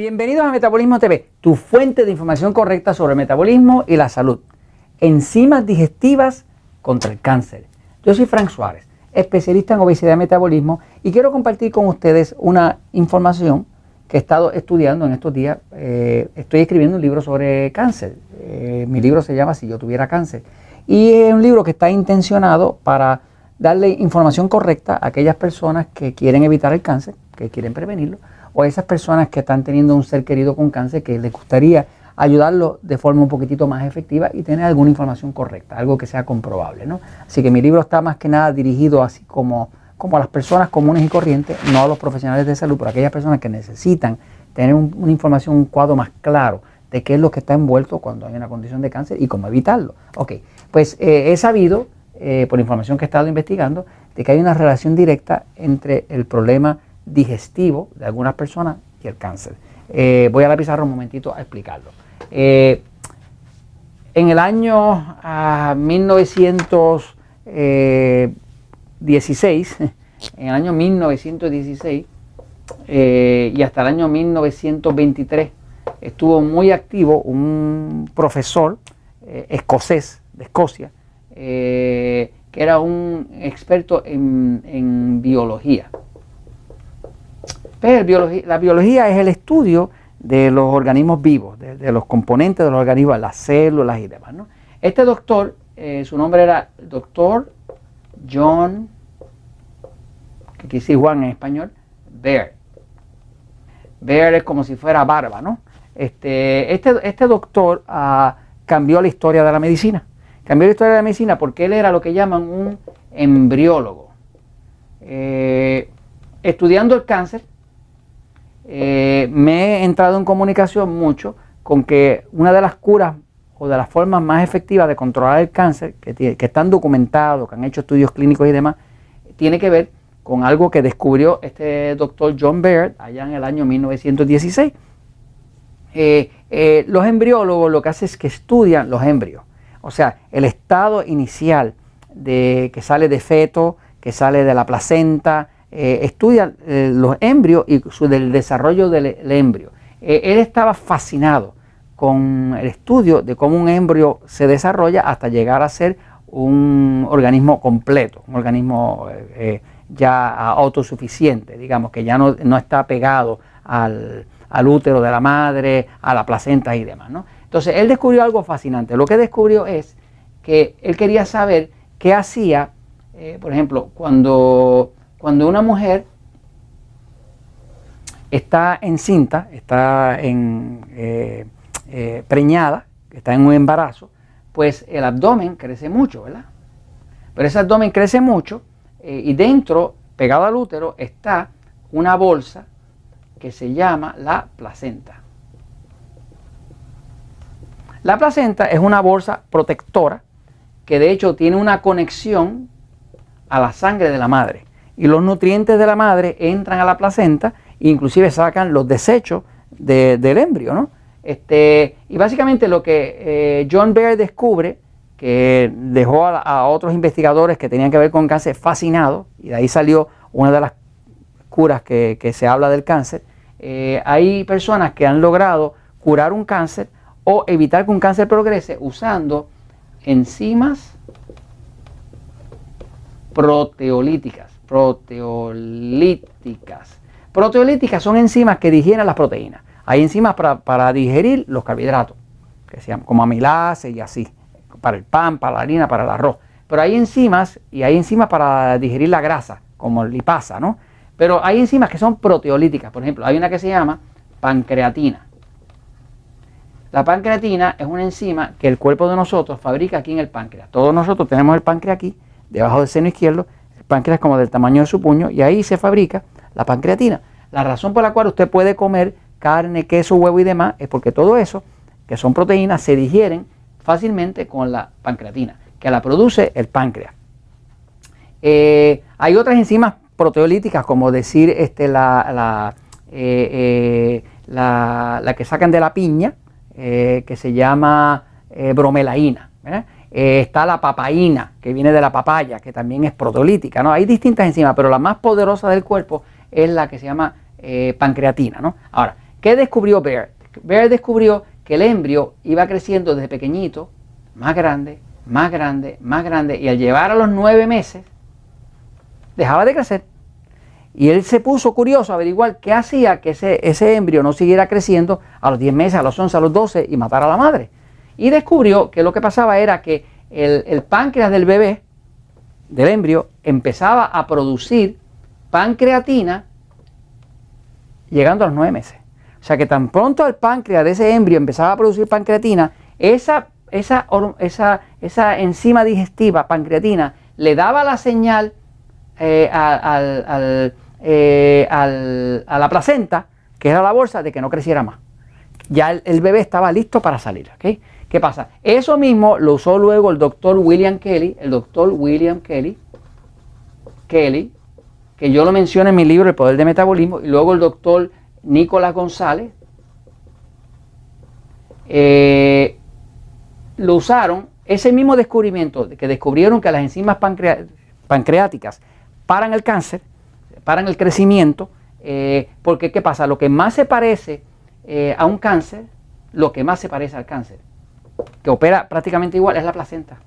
Bienvenidos a Metabolismo TV, tu fuente de información correcta sobre el metabolismo y la salud. Enzimas digestivas contra el cáncer. Yo soy Frank Suárez, especialista en obesidad y metabolismo, y quiero compartir con ustedes una información que he estado estudiando en estos días. Eh, estoy escribiendo un libro sobre cáncer. Eh, mi libro se llama Si yo tuviera cáncer. Y es un libro que está intencionado para darle información correcta a aquellas personas que quieren evitar el cáncer, que quieren prevenirlo, o a esas personas que están teniendo un ser querido con cáncer que les gustaría ayudarlo de forma un poquitito más efectiva y tener alguna información correcta, algo que sea comprobable. ¿no? Así que mi libro está más que nada dirigido así como, como a las personas comunes y corrientes, no a los profesionales de salud, pero a aquellas personas que necesitan tener una información, un cuadro más claro de qué es lo que está envuelto cuando hay una condición de cáncer y cómo evitarlo. Ok, pues eh, he sabido eh, por información que he estado investigando, de que hay una relación directa entre el problema digestivo de algunas personas y el cáncer. Eh, voy a la pizarra un momentito a explicarlo. Eh, en el año 1916, en el año 1916 y hasta el año 1923, estuvo muy activo un profesor escocés de Escocia, eh, que era un experto en, biología. Pero la biología es el estudio de los organismos vivos, de, los componentes de los organismos, las células y demás. Este doctor, eh, su nombre era doctor John, que quise Juan en español, Baird. Baird es como si fuera barba, ¿no? Este, este, este doctor ah, cambió la historia de la medicina. Cambió la historia de la medicina porque él era lo que llaman un embriólogo. Eh, estudiando el cáncer, eh, me he entrado en comunicación mucho con que una de las curas o de las formas más efectivas de controlar el cáncer, que, están documentados, que han hecho estudios clínicos y demás, tiene que ver con algo que descubrió este doctor John Baird allá en el año 1916. Eh, los embriólogos lo que hacen es que estudian los embrios. O sea, el estado inicial de que sale de feto, que sale de la placenta, eh, estudia eh, los embrios y su, del desarrollo del, embrio. Eh, él estaba fascinado con el estudio de cómo un embrio se desarrolla hasta llegar a ser un organismo completo, un organismo ya autosuficiente, digamos, que ya no, está pegado al, al, útero de la madre, a la placenta y demás. ¿no? Entonces, él descubrió algo fascinante. Lo que descubrió es que él quería saber qué hacía, por ejemplo, cuando, cuando una mujer está encinta, está eh, eh, preñada, está en un embarazo, pues el abdomen crece mucho, ¿verdad? Pero ese abdomen crece mucho y dentro, pegado al útero, está una bolsa que se llama la placenta. La placenta es una bolsa protectora que de hecho tiene una conexión a la sangre de la madre. Y los nutrientes de la madre entran a la placenta e inclusive sacan los desechos del embrio. ¿no? Este, y básicamente lo que eh, John Baird descubre, que dejó a, otros investigadores que tenían que ver con cáncer fascinados, y de ahí salió una de las curas que, se habla del cáncer, eh, hay personas que han logrado curar un cáncer o evitar que un cáncer progrese usando enzimas proteolíticas. Proteolíticas. Proteolíticas son enzimas que digieren las proteínas. Hay enzimas para, digerir los carbohidratos, que se llaman como amilase y así, para el pan, para la harina, para el arroz. Pero hay enzimas y hay enzimas para digerir la grasa, como lipasa, ¿no? Pero hay enzimas que son proteolíticas. Por ejemplo, hay una que se llama pancreatina. La pancreatina es una enzima que el cuerpo de nosotros fabrica aquí en el páncreas. Todos nosotros tenemos el páncreas aquí, debajo del seno izquierdo. Páncreas como del tamaño de su puño y ahí se fabrica la pancreatina. La razón por la cual usted puede comer carne, queso, huevo y demás es porque todo eso, que son proteínas, se digieren fácilmente con la pancreatina, que la produce el páncreas. Eh, hay otras enzimas proteolíticas, como decir este, la, eh, eh, la que sacan de la piña, que se llama bromelaína. Eh, está la papaína, que viene de la papaya, que también es proteolítica. ¿no? Hay distintas enzimas, pero la más poderosa del cuerpo es la que se llama pancreatina. ¿no? Ahora, ¿Qué descubrió Bear? Bear descubrió que el embrio iba creciendo desde pequeñito, más grande, más grande, más grande, y al llevar a los nueve meses, dejaba de crecer. Y él se puso curioso a averiguar qué hacía que ese, ese embrio no siguiera creciendo a los 10 meses, a los 11, a los 12 y matar a la madre. Y descubrió que lo que pasaba era que el, páncreas del bebé, del embrio, empezaba a producir pancreatina llegando a los 9 meses. O sea que tan pronto el páncreas de ese embrio empezaba a producir pancreatina, esa, esa, esa, esa enzima digestiva, pancreatina, le daba la señal eh, eh, a la placenta, que era la bolsa, de que no creciera más. Ya el, bebé estaba listo para salir. ¿Qué pasa? Eso mismo lo usó luego el doctor William Kelly, el doctor William Kelly, Kelly, que yo lo menciono en mi libro El Poder del Metabolismo, y luego el doctor Nicolás González, eh, lo usaron, ese mismo descubrimiento, que descubrieron que las enzimas pancreáticas paran el cáncer, paran el crecimiento, eh, porque ¿qué pasa? Lo que más se parece eh, a un cáncer, lo que más se parece al cáncer, que opera prácticamente igual, es la placenta.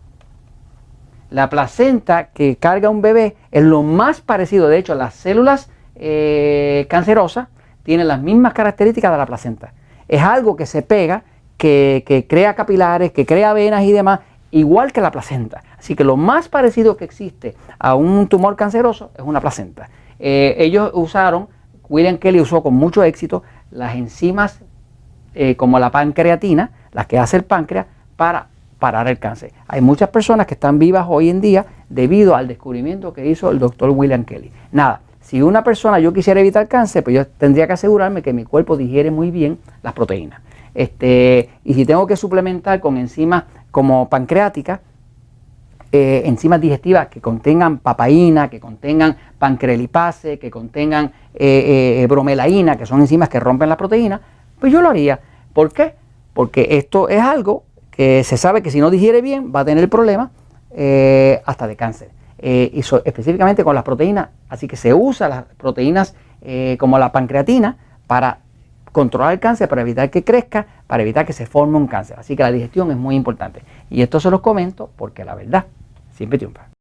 La placenta que carga un bebé es lo más parecido, de hecho, las células eh, cancerosas tienen las mismas características de la placenta. Es algo que se pega, que, que crea capilares, que crea venas y demás, igual que la placenta. Así que lo más parecido que existe a un tumor canceroso es una placenta. Eh, ellos usaron, William Kelly usó con mucho éxito las enzimas eh, como la pancreatina, las que hace el páncreas, para parar el cáncer. Hay muchas personas que están vivas hoy en día debido al descubrimiento que hizo el doctor William Kelly. Nada, si una persona yo quisiera evitar cáncer, pues yo tendría que asegurarme que mi cuerpo digiere muy bien las proteínas. Este, y si tengo que suplementar con enzimas como pancreática, eh, enzimas digestivas que contengan papaína, que contengan pancrelipase, que contengan eh, eh, bromelaína, que son enzimas que rompen la proteína, pues yo lo haría. ¿Por qué? Porque esto es algo que se sabe que si no digiere bien va a tener problemas hasta de cáncer. y específicamente con las proteínas, así que se usa las proteínas como la pancreatina para controlar el cáncer para evitar que crezca, para evitar que se forme un cáncer. Así que la digestión es muy importante. Y esto se los comento porque la verdad siempre triunfa.